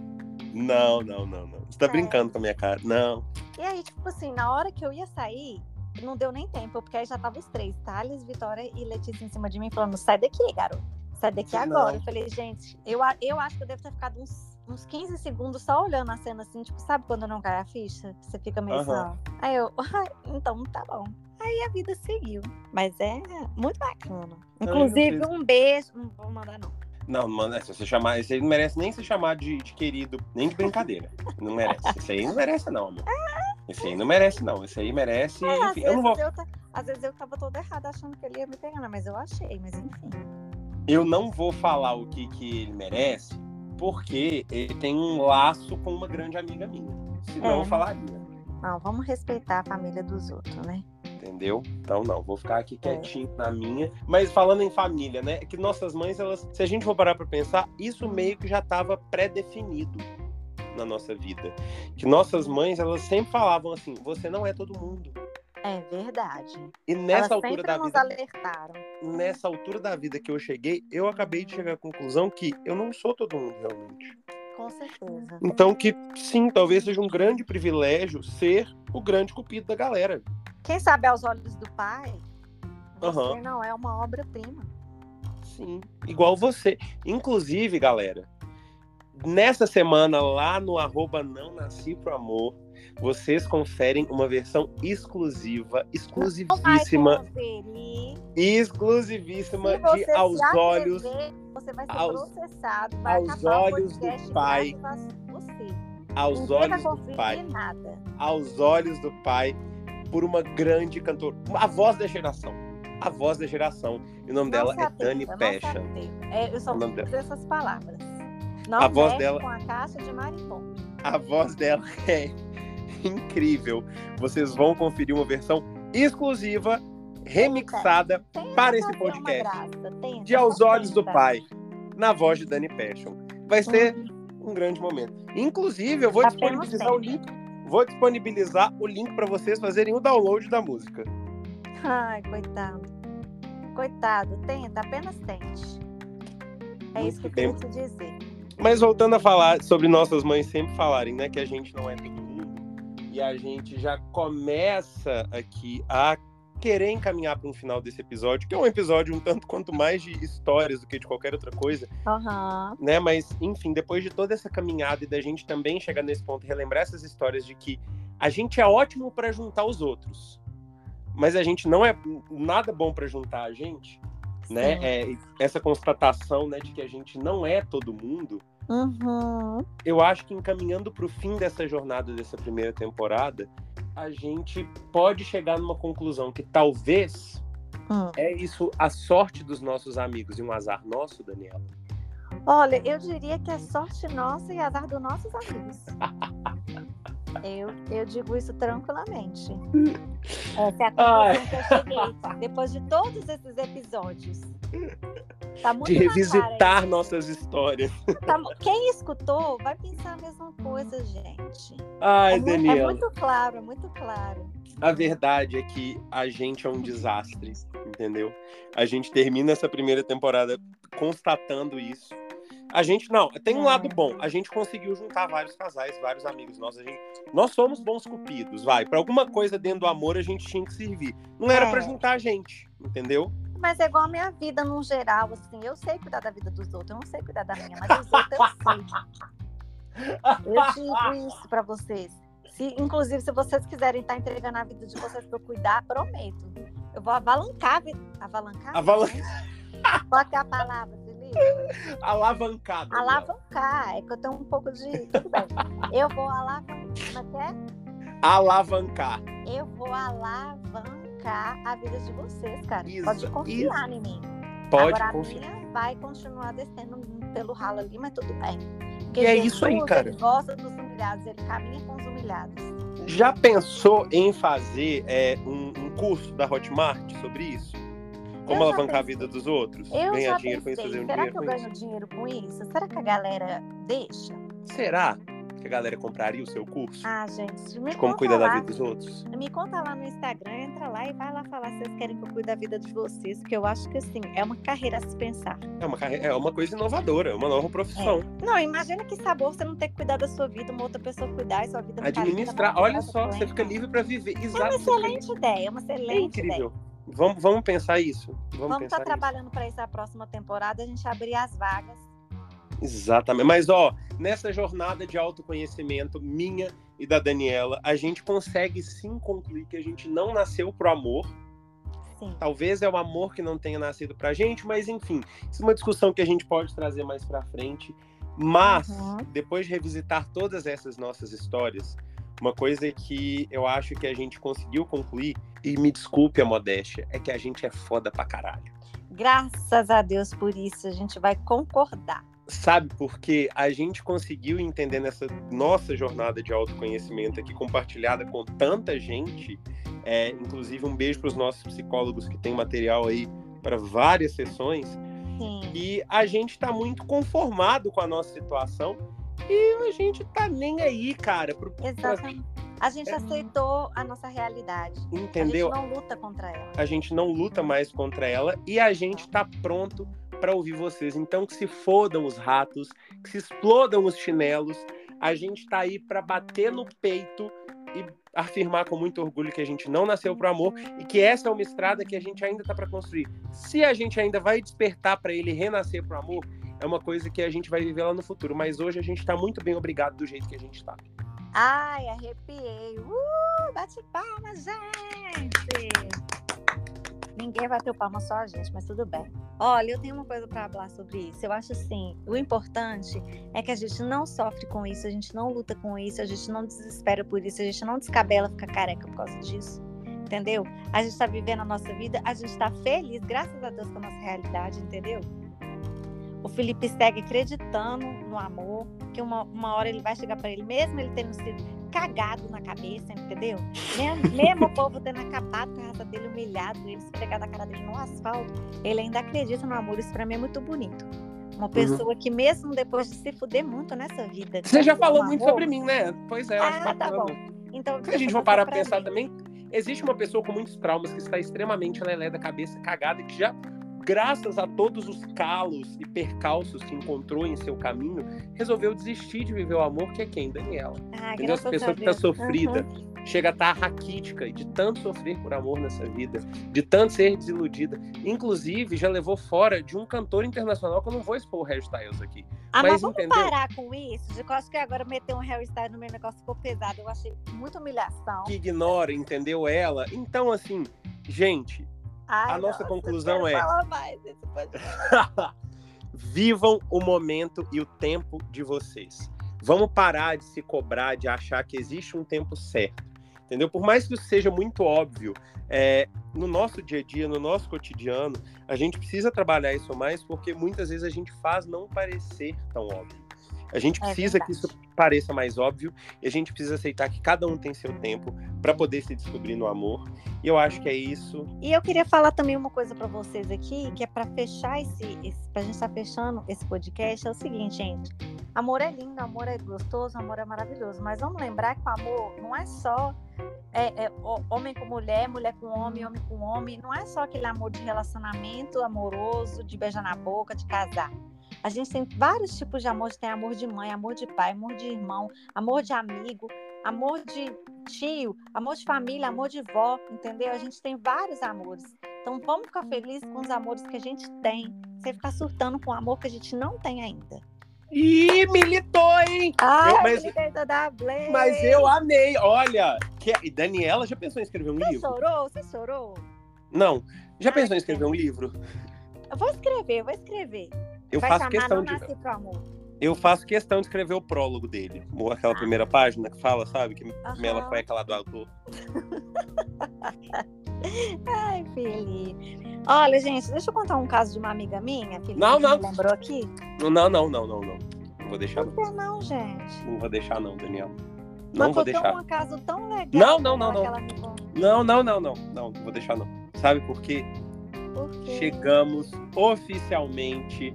Não, não, não, não. Você tá É. brincando com a minha cara. Não. E aí, tipo assim, na hora que eu ia sair, não deu nem tempo, porque aí já tava os três, Thales, Vitória e Letícia em cima de mim, falando, sai daqui, garoto. Sai daqui Não. agora. Eu falei, gente, eu, eu acho que eu devo ter ficado uns, uns 15 segundos só olhando a cena assim, tipo, sabe quando não cai a ficha? Você fica meio assim, ó. Aí eu, "Ai, então tá bom. Aí a vida seguiu. Mas é muito bacana. Inclusive, um beijo. Não vou mandar, não. Não, mano, se você chamar. Esse aí não merece nem ser chamado de, de querido, nem de brincadeira. Não merece. Esse aí não merece, não, amor. Esse aí não merece, não. Esse aí merece. É, enfim, eu não vou. eu às vezes eu tava toda errada achando que ele ia me pegar, não, mas eu achei, mas enfim. Eu não vou falar o que, que ele merece, porque ele tem um laço com uma grande amiga minha. Senão É, eu né? falaria. Não, vamos respeitar a família dos outros, né? Entendeu? Então não, vou ficar É. aqui quietinho na minha. Mas falando em família, né? É que nossas mães, elas, se a gente for parar pra pensar, isso meio que já estava pré-definido na nossa vida. Que nossas mães, elas sempre falavam assim: você não é todo mundo. É verdade. E nessa Elas altura da vida, alertaram. nessa altura da vida que eu cheguei, eu acabei de chegar à conclusão que eu não sou todo mundo realmente. Com certeza. Então que sim, talvez seja um grande privilégio ser o grande cupido da galera. Quem sabe aos olhos do pai, você Aham. não é uma obra-prima. Sim, igual você. Inclusive, galera, nessa semana lá no arroba não nasci pro amor, vocês conferem uma versão exclusiva, exclusivíssima, exclusivíssima de aos olhos, Você vai ser aos- processado. Vai aos olhos do pai. aos Ninguém olhos do pai, nada. aos olhos do pai, por uma grande cantora, a voz da geração, a voz da geração. E o nome Não dela é atreva, Dani Pecha. É, eu só vou dizer essas palavras. Não A voz dela- com a caixa de marimbondo. A voz dela é incrível. Vocês vão conferir uma versão exclusiva, remixada Tenta Para esse podcast. tenta, de Aos Olhos do. Pai, na voz de Dani Passion. Vai ser um grande momento. Inclusive, eu vou disponibilizar o link. Vou disponibilizar o link para vocês fazerem o download da música. Ai, coitado. Coitado, tenta, apenas tente. É Muito isso que eu queria te dizer. Mas voltando a falar sobre nossas mães sempre falarem, né, que a gente não é mundo. E a gente já começa aqui a querer encaminhar para um final desse episódio, que é um episódio um tanto quanto mais de histórias do que de qualquer outra coisa. Uhum. Né? Mas, enfim, depois de toda essa caminhada e da gente também chegar nesse ponto e relembrar essas histórias de que a gente é ótimo para juntar os outros, mas a gente não é nada bom para juntar a gente, né? É, essa constatação né, de que a gente não é todo mundo. Uhum. Eu acho que encaminhando para o fim dessa jornada dessa primeira temporada, a gente pode chegar numa conclusão que talvez hum. é isso a sorte dos nossos amigos e um azar nosso, Daniela. Olha, eu diria que é sorte nossa e azar dos nossos amigos. eu, eu digo isso tranquilamente. Essa é a conclusão que eu cheguei depois de todos esses episódios. Tá de revisitar nossas histórias. Tá, quem escutou vai pensar a mesma coisa, gente. Ai, é, Daniela. É muito claro, é muito claro. A verdade é que a gente é um desastre, entendeu? A gente termina essa primeira temporada constatando isso. A gente, não, tem um lado bom. A gente conseguiu juntar vários casais, vários amigos nossos. Gente, nós somos bons cupidos, vai. Para alguma coisa dentro do amor a gente tinha que servir. Não era é. para juntar a gente, entendeu? Mas é igual a minha vida no geral, assim. Eu sei cuidar da vida dos outros, eu não sei cuidar da minha, mas os outros eu sei. Eu digo isso para vocês. Se, inclusive, se vocês quiserem estar tá entregando a vida de vocês para eu cuidar, prometo. Eu vou avalancar. Avalancar? Avalancar. Qual é a palavra? Alavancada. Alavancar. É que eu tenho um pouco de. Tudo bem. Eu vou alavancar. Como é que é? Alavancar. Eu vou alavancar a vida de vocês, cara. Isso, Pode confiar isso. em mim. Pode Agora, confiar. a minha vai continuar descendo pelo ralo ali, mas tudo bem. Porque e é isso aí, cara. Ele gosta dos humilhados, ele caminha com os humilhados. Já pensou em fazer é, um, um, curso da Hotmart sobre isso? Como alavancar a vida dos outros? Eu Ganhar dinheiro pensei. com isso, fazer um Será dinheiro que eu ganho isso? dinheiro com isso? Será que a galera deixa? Será? que a galera compraria o seu curso? Ah, gente, me de como cuidar da vida dos outros? Me conta lá no Instagram, entra lá e vai lá falar se vocês querem que eu cuide da vida de vocês, porque eu acho que assim, é uma carreira a se pensar. É uma, carreira, é uma coisa inovadora, é uma nova profissão. É. Não, imagina que sabor você não ter que cuidar da sua vida, uma outra pessoa cuidar e sua vida Administrar, olha só, você fica livre para viver. Exato, é uma excelente fica... ideia, é uma excelente é incrível. ideia. Vamos, vamos pensar isso. Vamos estar tá trabalhando para isso a próxima temporada, a gente abrir as vagas Exatamente. Mas, ó, nessa jornada de autoconhecimento minha e da Daniela, a gente consegue sim concluir que a gente não nasceu pro amor. Sim. Talvez é o amor que não tenha nascido pra gente, mas enfim, isso é uma discussão que a gente pode trazer mais pra frente. Mas, uhum. depois de revisitar todas essas nossas histórias, uma coisa que eu acho que a gente conseguiu concluir, e me desculpe a modéstia, é que a gente é foda pra caralho. Graças a Deus por isso, a gente vai concordar. Sabe, porque a gente conseguiu entender nessa nossa jornada de autoconhecimento aqui, compartilhada com tanta gente, é, inclusive um beijo para os nossos psicólogos que tem material aí para várias sessões, Sim. e a gente está muito conformado com a nossa situação e a gente tá nem aí, cara. Pro, Exatamente. A gente é... aceitou a nossa realidade. Entendeu? A gente não luta contra ela. A gente não luta mais contra ela e a gente tá pronto para ouvir vocês. Então que se fodam os ratos, que se explodam os chinelos. A gente está aí para bater no peito e afirmar com muito orgulho que a gente não nasceu para amor e que essa é uma estrada que a gente ainda está para construir. Se a gente ainda vai despertar para ele renascer para amor, é uma coisa que a gente vai viver lá no futuro. Mas hoje a gente está muito bem obrigado do jeito que a gente está. Ai, arrepiei. Uh, bate palmas, gente! Ninguém vai ter palma, só a gente, mas tudo bem. Olha, eu tenho uma coisa para falar sobre isso. Eu acho assim, o importante é que a gente não sofre com isso, a gente não luta com isso, a gente não desespera por isso, a gente não descabela, fica careca por causa disso. Entendeu? A gente está vivendo a nossa vida, a gente está feliz, graças a Deus, com a nossa realidade, entendeu? O Felipe segue acreditando no amor, que uma, uma hora ele vai chegar para ele, mesmo ele tendo sido cagado na cabeça, entendeu? Mesmo, mesmo o povo tendo acabado com a raça dele, humilhado, ele esfregado a cara dele no asfalto, ele ainda acredita no amor. Isso pra mim é muito bonito. Uma uhum. pessoa uhum. que, mesmo depois de se fuder muito nessa vida. Você já falou muito amor, sobre mim, né? Pois é, eu ah, tá bom. Então, Se a gente for parar pra pensar mim. também, existe uma pessoa com muitos traumas que está extremamente lelé da cabeça, cagada, e que já graças a todos os calos e percalços que encontrou em seu caminho, resolveu desistir de viver o amor, que é quem? Daniela. Ah, Entendeu? Essa pessoa que tá Deus. sofrida, Uhum. chega a estar raquítica e de tanto sofrer por amor nessa vida, de tanto ser desiludida. Inclusive, já levou fora de um cantor internacional, que eu não vou expor o Harry Styles aqui. Ah, mas, Mas vamos entendeu? parar com isso? Eu acho que agora meter um Harry Styles no meu negócio ficou pesado. Eu achei muita humilhação. Que ignora, entendeu ela? Então, assim, gente, Ai, a nossa nossa, conclusão é- mais vivam o momento e o tempo de vocês. Vamos parar de se cobrar, de achar que existe um tempo certo. Entendeu? Por mais que isso seja muito óbvio, é, no nosso dia a dia, no nosso cotidiano, a gente precisa trabalhar isso mais porque muitas vezes a gente faz não parecer tão óbvio. A gente É precisa que verdade. isso pareça mais óbvio e a gente precisa aceitar que cada um tem seu tempo para poder se descobrir no amor. E eu acho que é isso. E eu queria falar também uma coisa para vocês aqui, que é para fechar esse, esse para a gente estar fechando esse podcast, é o seguinte, gente. Amor é lindo, amor é gostoso, amor é maravilhoso, mas vamos lembrar que o amor não é só é, é, ho- homem com mulher, mulher com homem, homem com homem, não é só aquele amor de relacionamento amoroso, de beijar na boca, de casar. A gente tem vários tipos de amor, tem amor de mãe, amor de pai, amor de irmão, amor de amigo, amor de tio, amor de família, amor de vó, entendeu? A gente tem vários amores. Então vamos ficar felizes com os amores que a gente tem, sem ficar surtando com o amor que a gente não tem ainda. Ih, militou, hein? Ai, Eu- mas- mas, da. Mas eu amei. Olha, que... e Daniela já pensou em escrever um Você livro? chorou? Você chorou? Não. Já Ai, pensou em escrever um livro? Eu vou escrever, eu vou escrever. Eu Vai faço questão de eu faço questão de escrever o prólogo dele, ou aquela primeira página que fala, sabe, que Mela Aham. foi aquela do autor. Ai, Felipe. Olha, gente, deixa eu contar um caso de uma amiga minha, Felipe, Não, que não. me lembrou aqui. Não, não, não, não, não. Não vou deixar não. que não, gente? Não vou deixar não, Daniela. Não Mas vou deixar. um caso tão legal. Não, não, não, que ela. Não, não, não, não. Não, não vou deixar não. Sabe por quê? Por? Chegamos oficialmente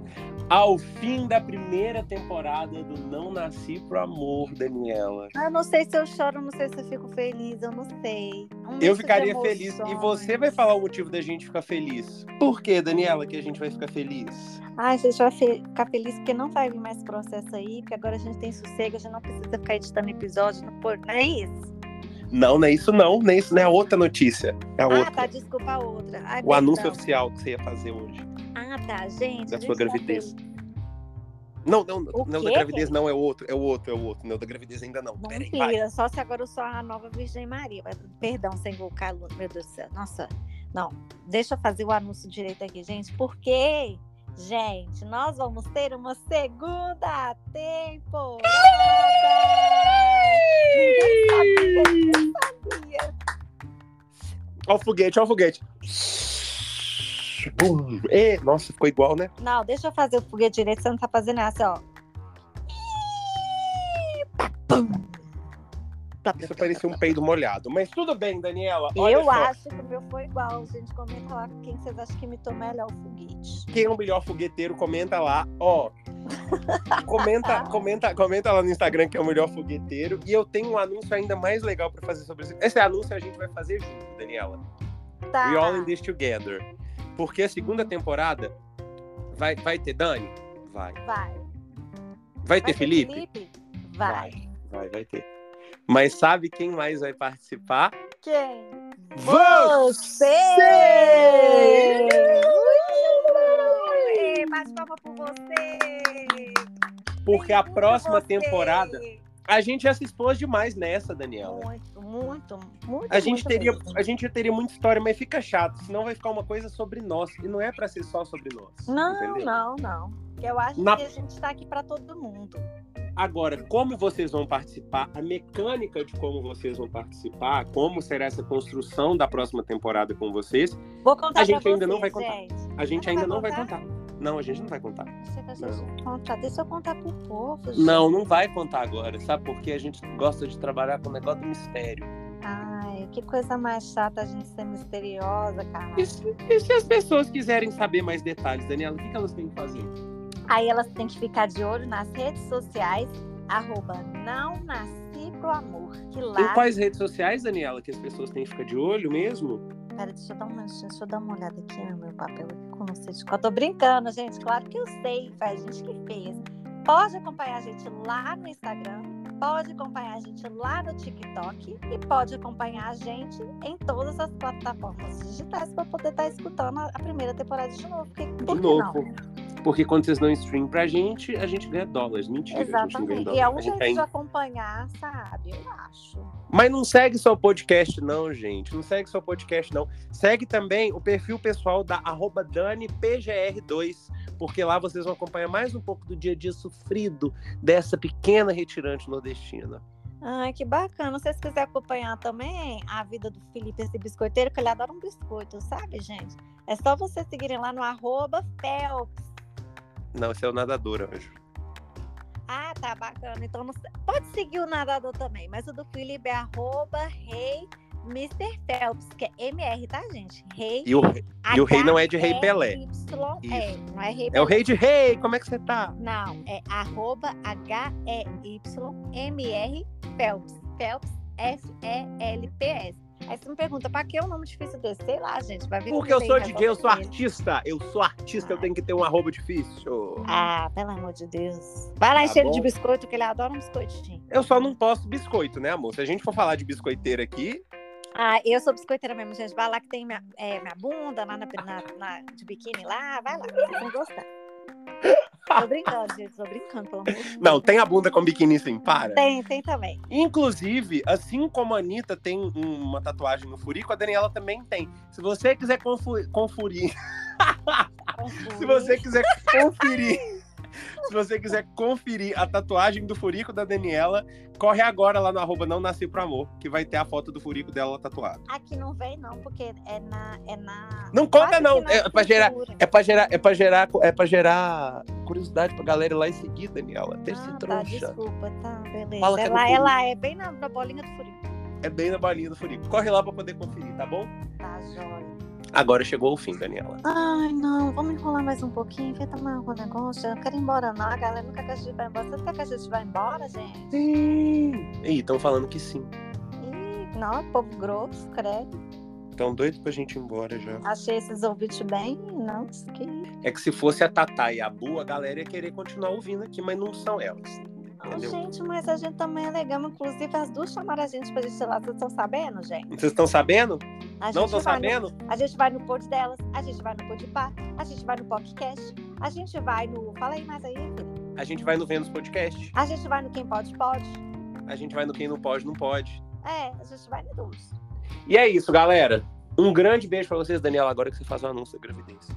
ao fim da primeira temporada do Não Nasci Pro Amor, Daniela. Eu não sei se eu choro, não sei se eu fico feliz, eu não sei. Um Eu ficaria feliz. E você vai falar o motivo da gente ficar feliz. Por que, Daniela, que a gente vai ficar feliz? Ai, a gente vai ficar feliz porque não vai vir mais processo aí, porque agora a gente tem sossego, a gente não precisa ficar editando episódio, não, pô, não é isso? Não, não é isso não. É isso, não é a outra notícia. É a Ah, outra. tá, desculpa a outra. Ai, O anúncio perdão. oficial que você ia fazer hoje. Ah, tá, gente. Da sua tá gravidez. Não, não, O não da quê, gravidez gente? não, é o outro, é o outro, é o outro. Não, da gravidez ainda não. Não Peraí, só se agora eu sou a nova Virgem Maria. Mas, Perdão, sem invocar, Lu- meu Deus do céu. Nossa, não. Deixa eu fazer o anúncio direito aqui, gente. Porque, gente, nós vamos ter uma segunda temporada. Ninguém sabia, ninguém sabia. Ó o foguete, ó o foguete. Bum. E, nossa, ficou igual, né? Não, deixa eu fazer o foguete direito, você não tá fazendo essa, ó. Isso parecia um peido molhado. Mas tudo bem, Daniela. Olha Eu só. acho que o meu foi igual. Gente, comenta lá quem vocês acham que imitou melhor o foguete. Quem é o melhor fogueteiro, comenta lá. Ó. comenta, comenta, comenta lá no Instagram que é o melhor fogueteiro. E eu tenho um anúncio ainda mais legal pra fazer sobre isso. Esse anúncio a gente vai fazer junto, Daniela. Tá. We all in this together. Porque a segunda temporada vai, vai ter Dani? Vai. Vai. Vai Vai ter Felipe? Felipe? Vai. Vai, vai ter. Mas sabe quem mais vai participar? Quem? Você! Ê, Bate palma por você! Porque a próxima você. temporada. A gente já se expôs demais nessa, Daniela. Muito, muito, muito. A gente, muito teria, mesmo. a gente já teria muita história, mas fica chato, senão vai ficar uma coisa sobre nós. E não é pra ser só sobre nós. Não, entendeu? não, não. Porque eu acho Na- que a gente tá aqui pra todo mundo. Agora, como vocês vão participar, a mecânica de como vocês vão participar, como será essa construção da próxima temporada com vocês, Vou contar A gente ainda não vai contar. gente. a gente Não ainda vai não vai contar? Não, a gente não vai contar. Eu Não. contar. Deixa eu contar pro povo, gente. Não, não vai contar agora, sabe? Porque a gente gosta de trabalhar com o negócio do mistério. Ai, que coisa mais chata a gente ser misteriosa, cara. E se, e se as pessoas quiserem saber mais detalhes, Daniela, o que, que elas têm que fazer? Aí elas têm que ficar de olho nas redes sociais, arroba não nasci pro amor. Que Em lá quais redes sociais, Daniela, que as pessoas têm que ficar de olho mesmo? Pera, deixa eu dar uma, deixa eu dar uma olhada aqui no meu papel aqui com vocês. Eu tô brincando, gente. Claro que eu sei, foi a gente que fez. Pode acompanhar a gente lá no Instagram, pode acompanhar a gente lá no TikTok e pode acompanhar a gente em todas as plataformas digitais para poder estar tá escutando a primeira temporada de novo. Porque, por de novo. Não? Porque quando vocês dão stream pra gente, a gente ganha dólares. Mentira. Exatamente. E é um jeito de acompanhar, sabe? Eu acho. Mas não segue só o podcast, não, gente. Não segue só o podcast, não. Segue também o perfil pessoal da DaniPGR2, porque lá vocês vão acompanhar mais um pouco do dia a dia sofrido dessa pequena retirante nordestina. Ai, que bacana. Se vocês quiserem acompanhar também a vida do Felipe, esse biscoiteiro, que ele adora um biscoito, sabe, gente? É só vocês seguirem lá no arroba Phelps. Não, esse é o nadador, anjo. Ah, tá bacana. Então não... pode seguir o nadador também, mas o do Felipe é arroba rei Mr. Phelps, que é MR, tá, gente? Rei. E o, e o rei não é de Rei Pelé. É, não é Rei É o rei de rei, como é que você tá? Não, é arroba H-E-Y-M-R Phelps. Phelps, F-E-L-P-S. Aí você me pergunta, pra que é um nome difícil desse? Sei lá, gente. Vai vir Porque eu sou DJ, eu sou artista. Eu sou artista, ah. eu tenho que ter um arroba difícil. Ah, pelo amor de Deus. Vai lá tá encher de biscoito, que ele adora um biscoitinho. Eu só não posso biscoito, né, amor? Se a gente for falar de biscoiteira aqui. Ah, eu sou biscoiteira mesmo, gente. Vai lá que tem minha, é, minha bunda lá na, na, na, de biquíni lá. Vai lá, vocês vão gostar. Tô brincando, gente. Tô brincando, pelo amor de Deus. Não, tem a bunda com biquíni sim, para. Tem, tem também. Inclusive, assim como a Anitta tem uma tatuagem no furico, a Daniela também tem. Se você quiser confu conferir. Se você quiser conferir se você quiser conferir a tatuagem do furico da Daniela, corre agora lá no arroba não nasci pro amor, que vai ter a foto do furico dela tatuado. Aqui não vem não, porque é na é na Não conta não, é pra gerar é para gerar é para gerar é para gerar curiosidade pra galera ir lá e seguir, Daniela. Ter ah, tá, desculpa, tá, beleza. Fala ela, é ela é bem na, na bolinha do furico. É bem na bolinha do furico. Corre lá pra poder conferir, tá bom? Tá, jóia. Agora chegou o fim, Daniela. Ai, não, vamos enrolar mais um pouquinho, quer tomar algum negócio? Eu não quero ir embora, não. A galera não quer que a gente vá embora. Você quer que a gente vá embora, gente? Sim. Ih, estão falando que sim. Ih, não, povo grosso, credo. Estão doidos pra gente ir embora já. Achei esses ouvintes bem, não, que... É que se fosse a Tatá e a Bu, a galera ia querer continuar ouvindo aqui, mas não são elas. Oh, gente, mas a gente também é legal. Inclusive, as duas chamaram a gente pra gente ir lá. Vocês estão sabendo, gente? Vocês estão sabendo? não estão sabendo? No, a gente vai no pod delas, a gente vai no podpar, a gente vai no podcast, a gente vai no. Fala aí mais aí, filho. A gente vai no Vênus Podcast. A gente vai no Quem Pode, Pode. A gente vai no Quem Não Pode, Não Pode. É, a gente vai no duas. E é isso, galera. Um grande beijo pra vocês, Daniela, agora que você faz o anúncio da gravidez.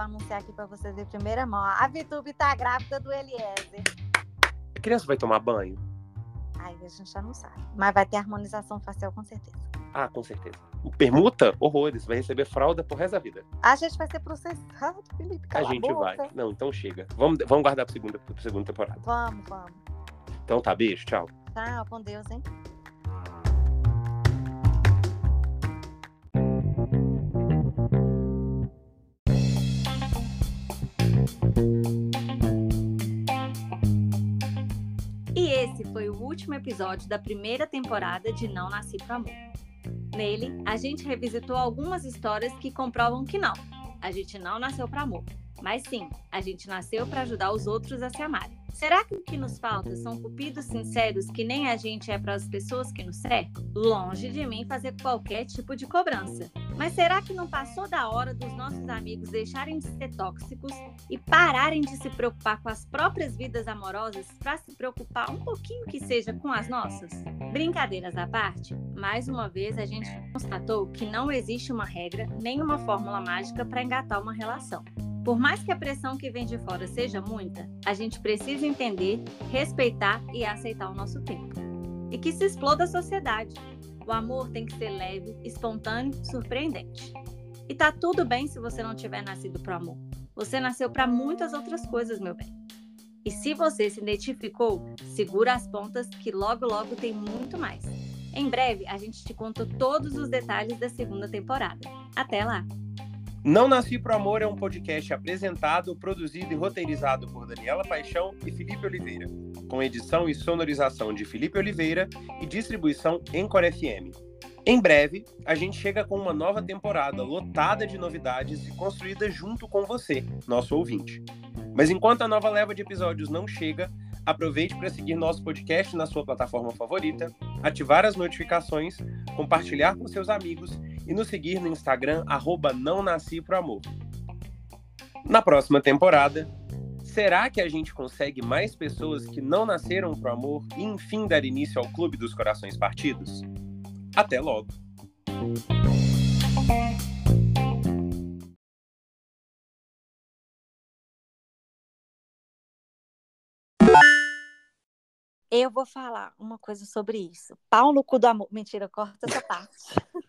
Vou anunciar aqui para vocês em primeira mão. A Vitube tá grávida do Eliezer. A criança vai tomar banho? Aí a gente já não sabe. Mas vai ter harmonização facial com certeza. Ah, com certeza. Permuta? Horrores. Vai receber fralda pro resto da vida. A gente vai ser processado, Felipe. a gente a vai. Não, então chega. Vamos, vamos guardar pra segunda, pra segunda temporada. Vamos, vamos. Então tá, beijo, tchau. Tchau, com Deus, hein? Último episódio da primeira temporada de Não Nasci Pro Amor. Nele, a gente revisitou algumas histórias que comprovam que não, a gente não nasceu para amor, mas sim, a gente nasceu para ajudar os outros a se amarem. Será que o que nos falta são cupidos sinceros que nem a gente é para as pessoas que nos cercam? Longe de mim fazer qualquer tipo de cobrança. Mas será que não passou da hora dos nossos amigos deixarem de ser tóxicos e pararem de se preocupar com as próprias vidas amorosas para se preocupar um pouquinho que seja com as nossas? Brincadeiras à parte, mais uma vez a gente constatou que não existe uma regra nem uma fórmula mágica para engatar uma relação. Por mais que a pressão que vem de fora seja muita, a gente precisa entender, respeitar e aceitar o nosso tempo. E que se exploda a sociedade. O amor tem que ser leve, espontâneo, surpreendente. E tá tudo bem se você não tiver nascido para amor. Você nasceu para muitas outras coisas, meu bem. E se você se identificou, segura as pontas que logo logo tem muito mais. Em breve a gente te conta todos os detalhes da segunda temporada. Até lá! Não Nasci Pro Amor é um podcast apresentado, produzido e roteirizado por Daniela Paixão e Felipe Oliveira, com edição e sonorização de Felipe Oliveira e distribuição em Core FM. Em breve, a gente chega com uma nova temporada lotada de novidades e construída junto com você, nosso ouvinte. Mas enquanto a nova leva de episódios não chega, aproveite para seguir nosso podcast na sua plataforma favorita, ativar as notificações, compartilhar com seus amigos e nos seguir no Instagram, arroba não nasci pro amor. Na próxima temporada, será que a gente consegue mais pessoas que não nasceram pro amor e enfim dar início ao Clube dos Corações Partidos? Até logo! Eu vou falar uma coisa sobre isso. Pau no cu do amor. Mentira, corta essa parte.